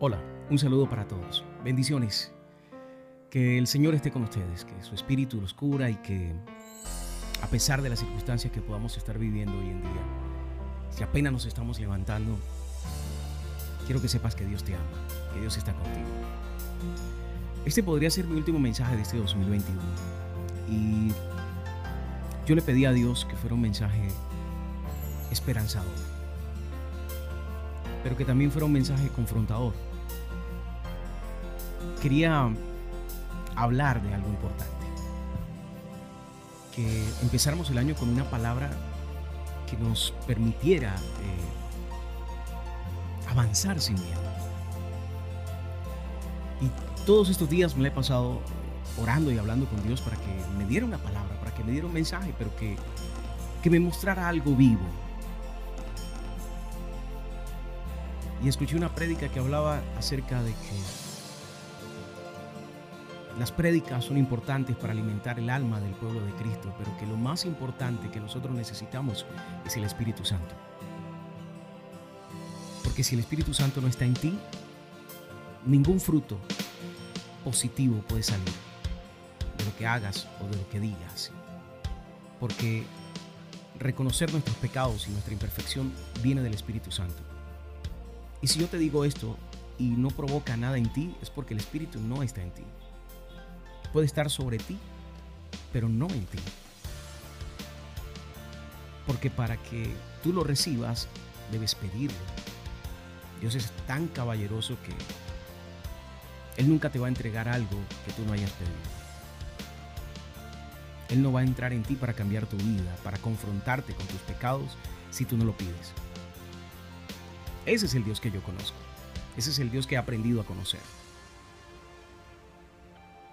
Hola, un saludo para todos. Bendiciones. Que el Señor esté con ustedes, que su espíritu los cura y que a pesar de las circunstancias que podamos estar viviendo hoy en día, si apenas nos estamos levantando, quiero que sepas que Dios te ama, que Dios está contigo. Este podría ser mi último mensaje de este 2021 y yo le pedí a Dios que fuera un mensaje esperanzador, pero que también fuera un mensaje confrontador. Quería hablar de algo importante, que empezáramos el año con una palabra que nos permitiera eh, avanzar sin miedo. Y todos estos días me la he pasado orando y hablando con Dios para que me diera una palabra, para que me diera un mensaje, pero que, que me mostrara algo vivo. Y escuché una prédica que hablaba acerca de que las prédicas son importantes para alimentar el alma del pueblo de Cristo, pero que lo más importante que nosotros necesitamos es el Espíritu Santo. Porque si el Espíritu Santo no está en ti, ningún fruto positivo puede salir de lo que hagas o de lo que digas. Porque reconocer nuestros pecados y nuestra imperfección viene del Espíritu Santo. Y si yo te digo esto y no provoca nada en ti, es porque el Espíritu no está en ti. Puede estar sobre ti, pero no en ti. Porque para que tú lo recibas, debes pedirlo. Dios es tan caballeroso que Él nunca te va a entregar algo que tú no hayas pedido. Él no va a entrar en ti para cambiar tu vida, para confrontarte con tus pecados si tú no lo pides. Ese es el Dios que yo conozco. Ese es el Dios que he aprendido a conocer.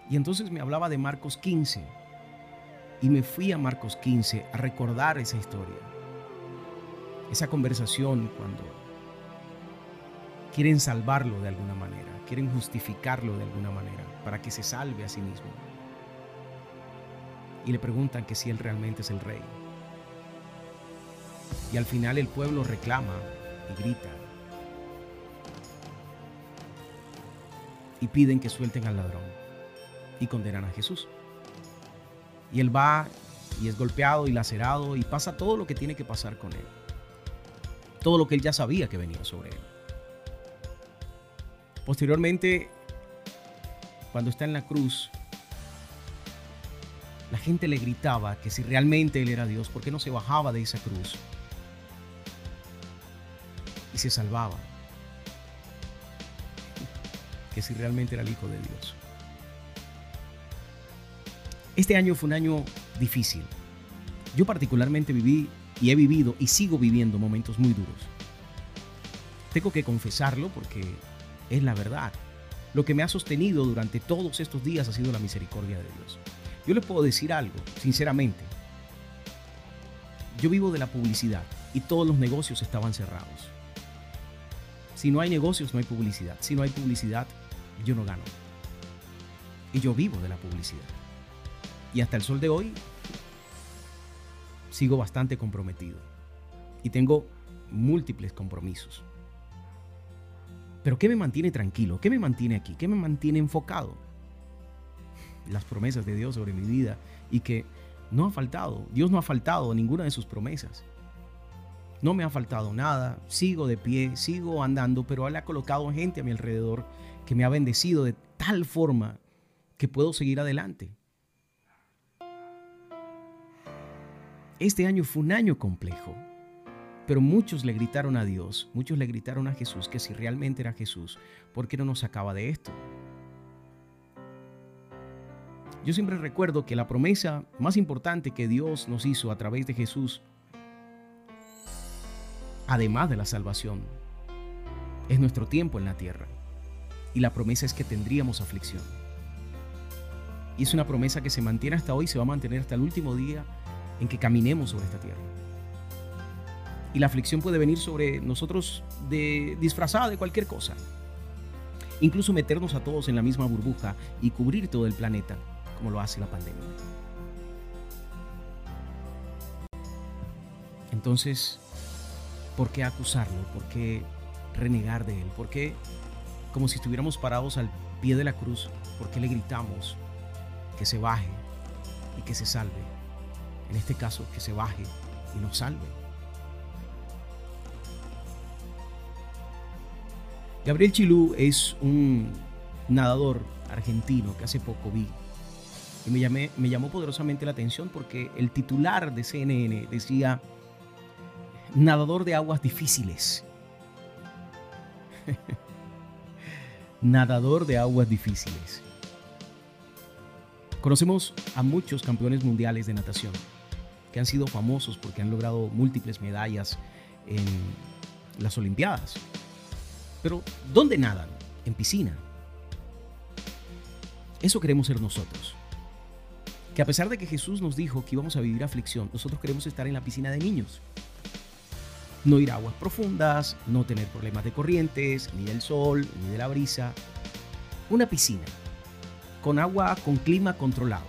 Y entonces me hablaba de Marcos 15. Y me fui a Marcos 15 a recordar esa historia. Esa conversación cuando quieren salvarlo de alguna manera, quieren justificarlo de alguna manera para que se salve a sí mismo. Y le preguntan que si él realmente es el rey. Y al final el pueblo reclama y grita. Y piden que suelten al ladrón. Y condenan a Jesús. Y él va y es golpeado y lacerado y pasa todo lo que tiene que pasar con él. Todo lo que él ya sabía que venía sobre él. Posteriormente, cuando está en la cruz, la gente le gritaba que si realmente él era Dios, ¿por qué no se bajaba de esa cruz? Y se salvaba. Si realmente era el Hijo de Dios. Este año fue un año difícil. Yo particularmente viví y he vivido y sigo viviendo momentos muy duros. Tengo que confesarlo porque es la verdad. Lo que me ha sostenido durante todos estos días ha sido la misericordia de Dios. Yo les puedo decir algo, sinceramente. Yo vivo de la publicidad y todos los negocios estaban cerrados. Si no hay negocios, no hay publicidad. Si no hay publicidad, yo no gano. Y yo vivo de la publicidad. Y hasta el sol de hoy sigo bastante comprometido. Y tengo múltiples compromisos. Pero ¿qué me mantiene tranquilo? ¿Qué me mantiene aquí? ¿Qué me mantiene enfocado? Las promesas de Dios sobre mi vida y que no ha faltado. Dios no ha faltado ninguna de sus promesas. No me ha faltado nada. Sigo de pie, sigo andando, pero Él ha colocado gente a mi alrededor que me ha bendecido de tal forma que puedo seguir adelante. Este año fue un año complejo. Pero muchos le gritaron a Dios, muchos le gritaron a Jesús que si realmente era Jesús, ¿por qué no nos sacaba de esto? Yo siempre recuerdo que la promesa más importante que Dios nos hizo a través de Jesús, además de la salvación, es nuestro tiempo en la tierra. Y la promesa es que tendríamos aflicción. Y es una promesa que se mantiene hasta hoy, se va a mantener hasta el último día en que caminemos sobre esta tierra. Y la aflicción puede venir sobre nosotros de, disfrazada de cualquier cosa. Incluso meternos a todos en la misma burbuja y cubrir todo el planeta, como lo hace la pandemia. Entonces, ¿por qué acusarlo? ¿Por qué renegar de él? ¿Por qué como si estuviéramos parados al pie de la cruz, ¿por qué le gritamos que se baje y que se salve? En este caso, que se baje y nos salve. Gabriel Chilú es un nadador argentino que hace poco vi y me, me llamó poderosamente la atención porque el titular de CNN decía nadador de aguas difíciles. nadador de aguas difíciles. Conocemos a muchos campeones mundiales de natación que han sido famosos porque han logrado múltiples medallas en las Olimpiadas. Pero, ¿dónde nadan? En piscina. Eso queremos ser nosotros. Que a pesar de que Jesús nos dijo que íbamos a vivir aflicción, nosotros queremos estar en la piscina de niños. No ir a aguas profundas, no tener problemas de corrientes, ni del sol, ni de la brisa. Una piscina, con agua con clima controlado.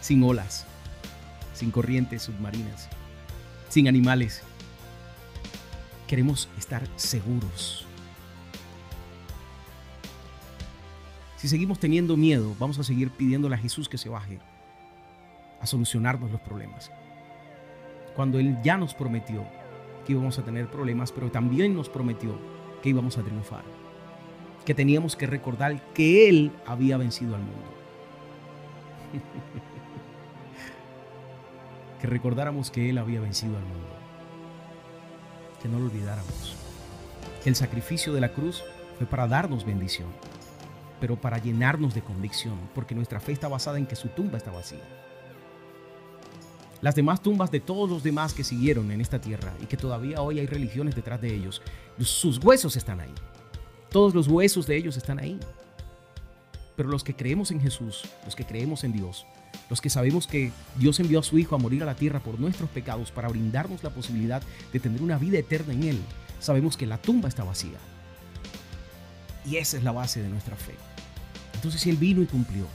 Sin olas, sin corrientes submarinas, sin animales. Queremos estar seguros Si seguimos teniendo miedo, vamos a seguir pidiéndole a Jesús que se baje a solucionarnos los problemas. Cuando Él ya nos prometió que íbamos a tener problemas, pero también nos prometió que íbamos a triunfar. Que teníamos que recordar que Él había vencido al mundo. que recordáramos que Él había vencido al mundo. Que no lo olvidáramos. Que el sacrificio de la cruz fue para darnos bendición pero para llenarnos de convicción, porque nuestra fe está basada en que su tumba está vacía. Las demás tumbas de todos los demás que siguieron en esta tierra y que todavía hoy hay religiones detrás de ellos, sus huesos están ahí. Todos los huesos de ellos están ahí. Pero los que creemos en Jesús, los que creemos en Dios, los que sabemos que Dios envió a su Hijo a morir a la tierra por nuestros pecados para brindarnos la posibilidad de tener una vida eterna en Él, sabemos que la tumba está vacía. Y esa es la base de nuestra fe. Entonces Él vino y cumplió.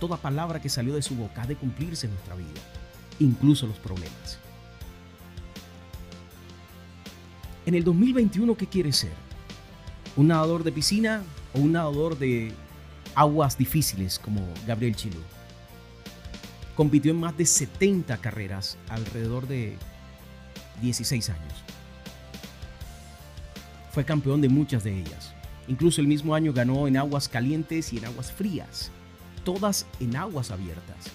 Toda palabra que salió de su boca ha de cumplirse en nuestra vida, incluso los problemas. En el 2021, ¿qué quieres ser? ¿Un nadador de piscina o un nadador de aguas difíciles como Gabriel Chilú? Compitió en más de 70 carreras alrededor de 16 años. Fue campeón de muchas de ellas. Incluso el mismo año ganó en aguas calientes y en aguas frías, todas en aguas abiertas,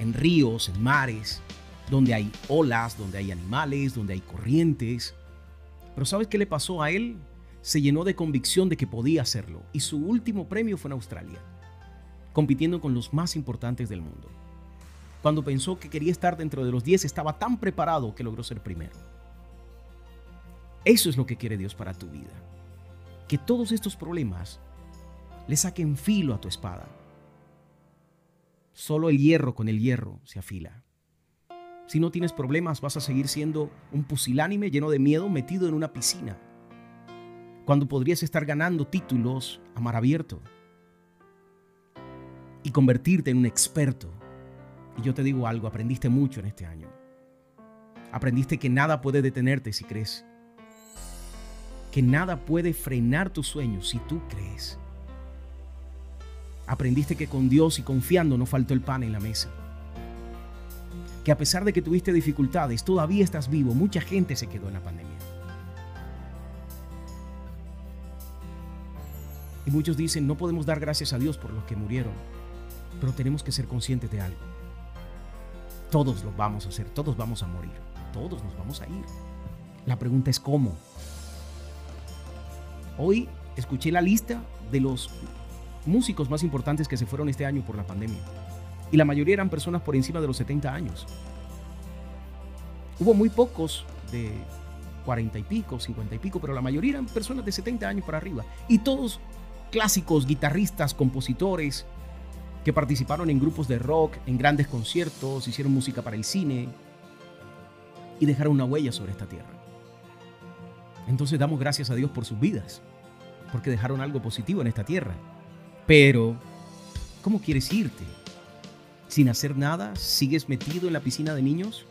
en ríos, en mares, donde hay olas, donde hay animales, donde hay corrientes. Pero ¿sabes qué le pasó a él? Se llenó de convicción de que podía hacerlo y su último premio fue en Australia, compitiendo con los más importantes del mundo. Cuando pensó que quería estar dentro de los 10, estaba tan preparado que logró ser primero. Eso es lo que quiere Dios para tu vida que todos estos problemas le saquen filo a tu espada. Solo el hierro con el hierro se afila. Si no tienes problemas, vas a seguir siendo un pusilánime lleno de miedo metido en una piscina, cuando podrías estar ganando títulos a mar abierto y convertirte en un experto. Y yo te digo algo, aprendiste mucho en este año. Aprendiste que nada puede detenerte si crees que nada puede frenar tus sueños si tú crees. Aprendiste que con Dios y confiando no faltó el pan en la mesa. Que a pesar de que tuviste dificultades, todavía estás vivo. Mucha gente se quedó en la pandemia. Y muchos dicen, no podemos dar gracias a Dios por los que murieron, pero tenemos que ser conscientes de algo. Todos lo vamos a hacer, todos vamos a morir, todos nos vamos a ir. La pregunta es cómo. Hoy escuché la lista de los músicos más importantes que se fueron este año por la pandemia. Y la mayoría eran personas por encima de los 70 años. Hubo muy pocos de 40 y pico, 50 y pico, pero la mayoría eran personas de 70 años para arriba. Y todos clásicos, guitarristas, compositores, que participaron en grupos de rock, en grandes conciertos, hicieron música para el cine y dejaron una huella sobre esta tierra. Entonces damos gracias a Dios por sus vidas porque dejaron algo positivo en esta tierra. Pero, ¿cómo quieres irte? ¿Sin hacer nada? ¿Sigues metido en la piscina de niños?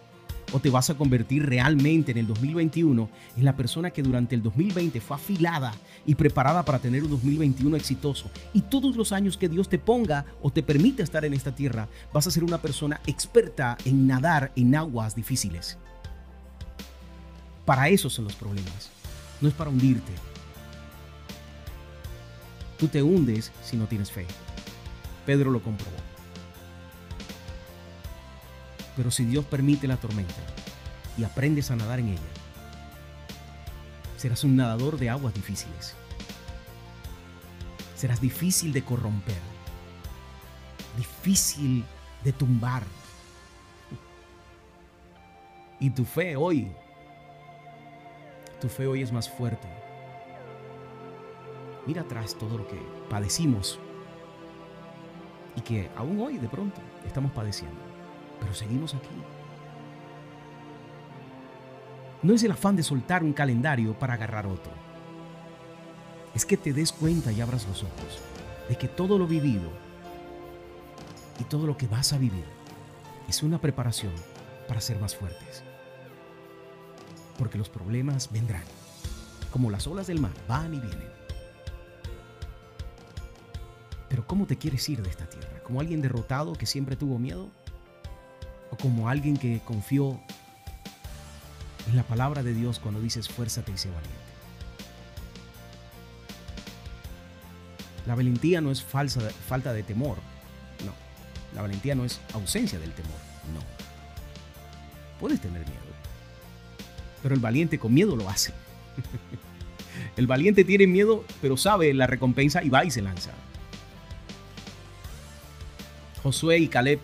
o te vas a convertir realmente en el 2021 en la persona que durante el 2020 fue afilada y preparada para tener un 2021 exitoso. Y todos los años que Dios te ponga o te permite estar en esta tierra, vas a ser una persona experta en nadar en aguas difíciles. Para eso son los problemas. No es para hundirte. Tú te hundes si no tienes fe. Pedro lo comprobó. Pero si Dios permite la tormenta y aprendes a nadar en ella, serás un nadador de aguas difíciles. Serás difícil de corromper, difícil de tumbar. Y tu fe hoy, tu fe hoy es más fuerte. Mira atrás todo lo que padecimos y que aún hoy de pronto estamos padeciendo pero seguimos aquí. No es el afán de soltar un calendario para agarrar otro. Es que te des cuenta y abras los ojos de que todo lo vivido y todo lo que vas a vivir es una preparación para ser más fuertes. Porque los problemas vendrán, como las olas del mar, van y vienen. Pero ¿cómo te quieres ir de esta tierra? ¿Como alguien derrotado que siempre tuvo miedo? o como alguien que confió en la palabra de Dios cuando dices esfuérzate y sé valiente. La valentía no es falsa, falta de temor, no. La valentía no es ausencia del temor, no. Puedes tener miedo, pero el valiente con miedo lo hace. el valiente tiene miedo, pero sabe la recompensa y va y se lanza. Josué y Caleb.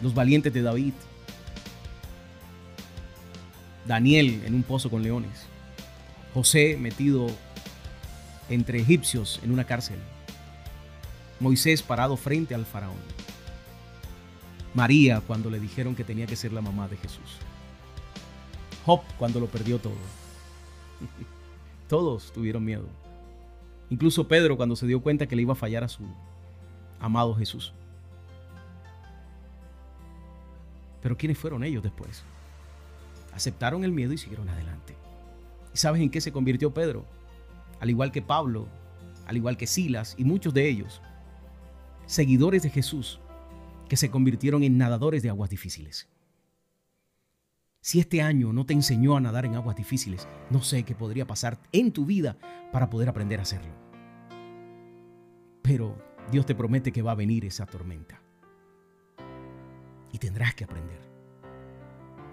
Los valientes de David, Daniel en un pozo con leones, José metido entre egipcios en una cárcel, Moisés parado frente al faraón, María cuando le dijeron que tenía que ser la mamá de Jesús, Job cuando lo perdió todo. Todos tuvieron miedo. Incluso Pedro cuando se dio cuenta que le iba a fallar a su amado Jesús. Pero ¿quiénes fueron ellos después? Aceptaron el miedo y siguieron adelante. ¿Y sabes en qué se convirtió Pedro? Al igual que Pablo, al igual que Silas y muchos de ellos, seguidores de Jesús que se convirtieron en nadadores de aguas difíciles. Si este año no te enseñó a nadar en aguas difíciles, no sé qué podría pasar en tu vida para poder aprender a hacerlo. Pero Dios te promete que va a venir esa tormenta y tendrás que aprender.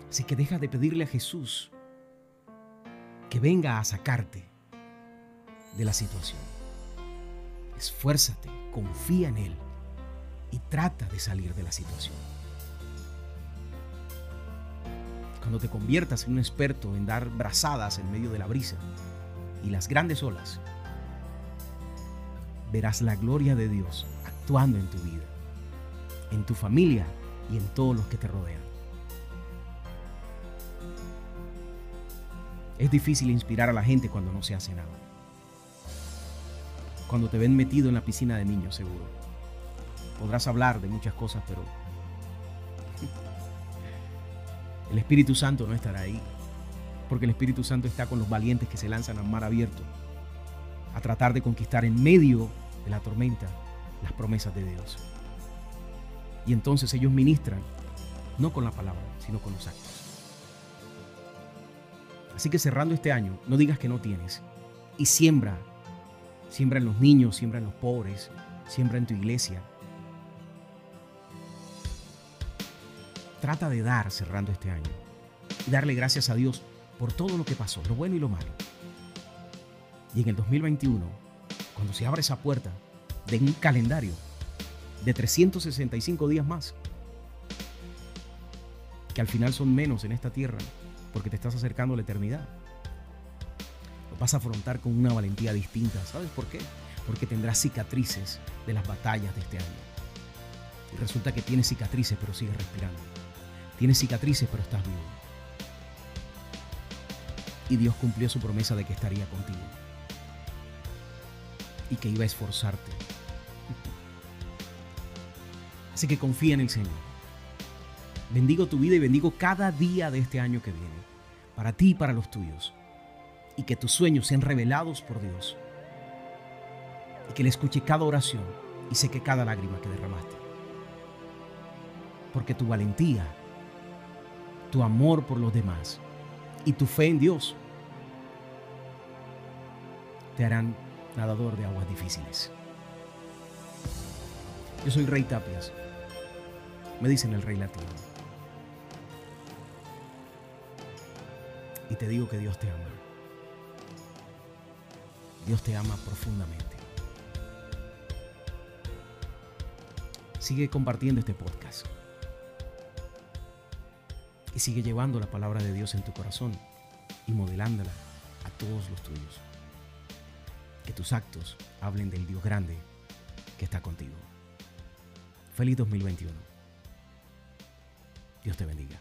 Así que deja de pedirle a Jesús que venga a sacarte de la situación. Esfuérzate, confía en Él y trata de salir de la situación. Cuando te conviertas en un experto en dar brazadas en medio de la brisa y las grandes olas, verás la gloria de Dios actuando en tu vida, en tu familia y en todos los que te rodean. Es difícil inspirar a la gente cuando no se hace nada. Cuando te ven metido en la piscina de niños, seguro. Podrás hablar de muchas cosas, pero el Espíritu Santo no estará ahí. Porque el Espíritu Santo está con los valientes que se lanzan al mar abierto a tratar de conquistar en medio de la tormenta las promesas de Dios. Y entonces ellos ministran, no con la palabra, sino con los actos. Así que cerrando este año, no digas que no tienes. Y siembra. Siembra en los niños, siembra en los pobres, siembra en tu iglesia. Trata de dar cerrando este año. Y darle gracias a Dios por todo lo que pasó, lo bueno y lo malo. Y en el 2021, cuando se abra esa puerta de un calendario, de 365 días más, que al final son menos en esta tierra porque te estás acercando a la eternidad. Lo vas a afrontar con una valentía distinta. ¿Sabes por qué? Porque tendrás cicatrices de las batallas de este año. Y resulta que tienes cicatrices pero sigues respirando. Tienes cicatrices pero estás vivo. Y Dios cumplió su promesa de que estaría contigo. Y que iba a esforzarte Así que confía en el Señor. Bendigo tu vida y bendigo cada día de este año que viene, para ti y para los tuyos. Y que tus sueños sean revelados por Dios. Y que le escuche cada oración y seque cada lágrima que derramaste. Porque tu valentía, tu amor por los demás y tu fe en Dios te harán nadador de aguas difíciles. Yo soy Rey Tapias. Me dicen el Rey Latino. Y te digo que Dios te ama. Dios te ama profundamente. Sigue compartiendo este podcast. Y sigue llevando la palabra de Dios en tu corazón y modelándola a todos los tuyos. Que tus actos hablen del Dios grande que está contigo. Feliz 2021. Dios te bendiga.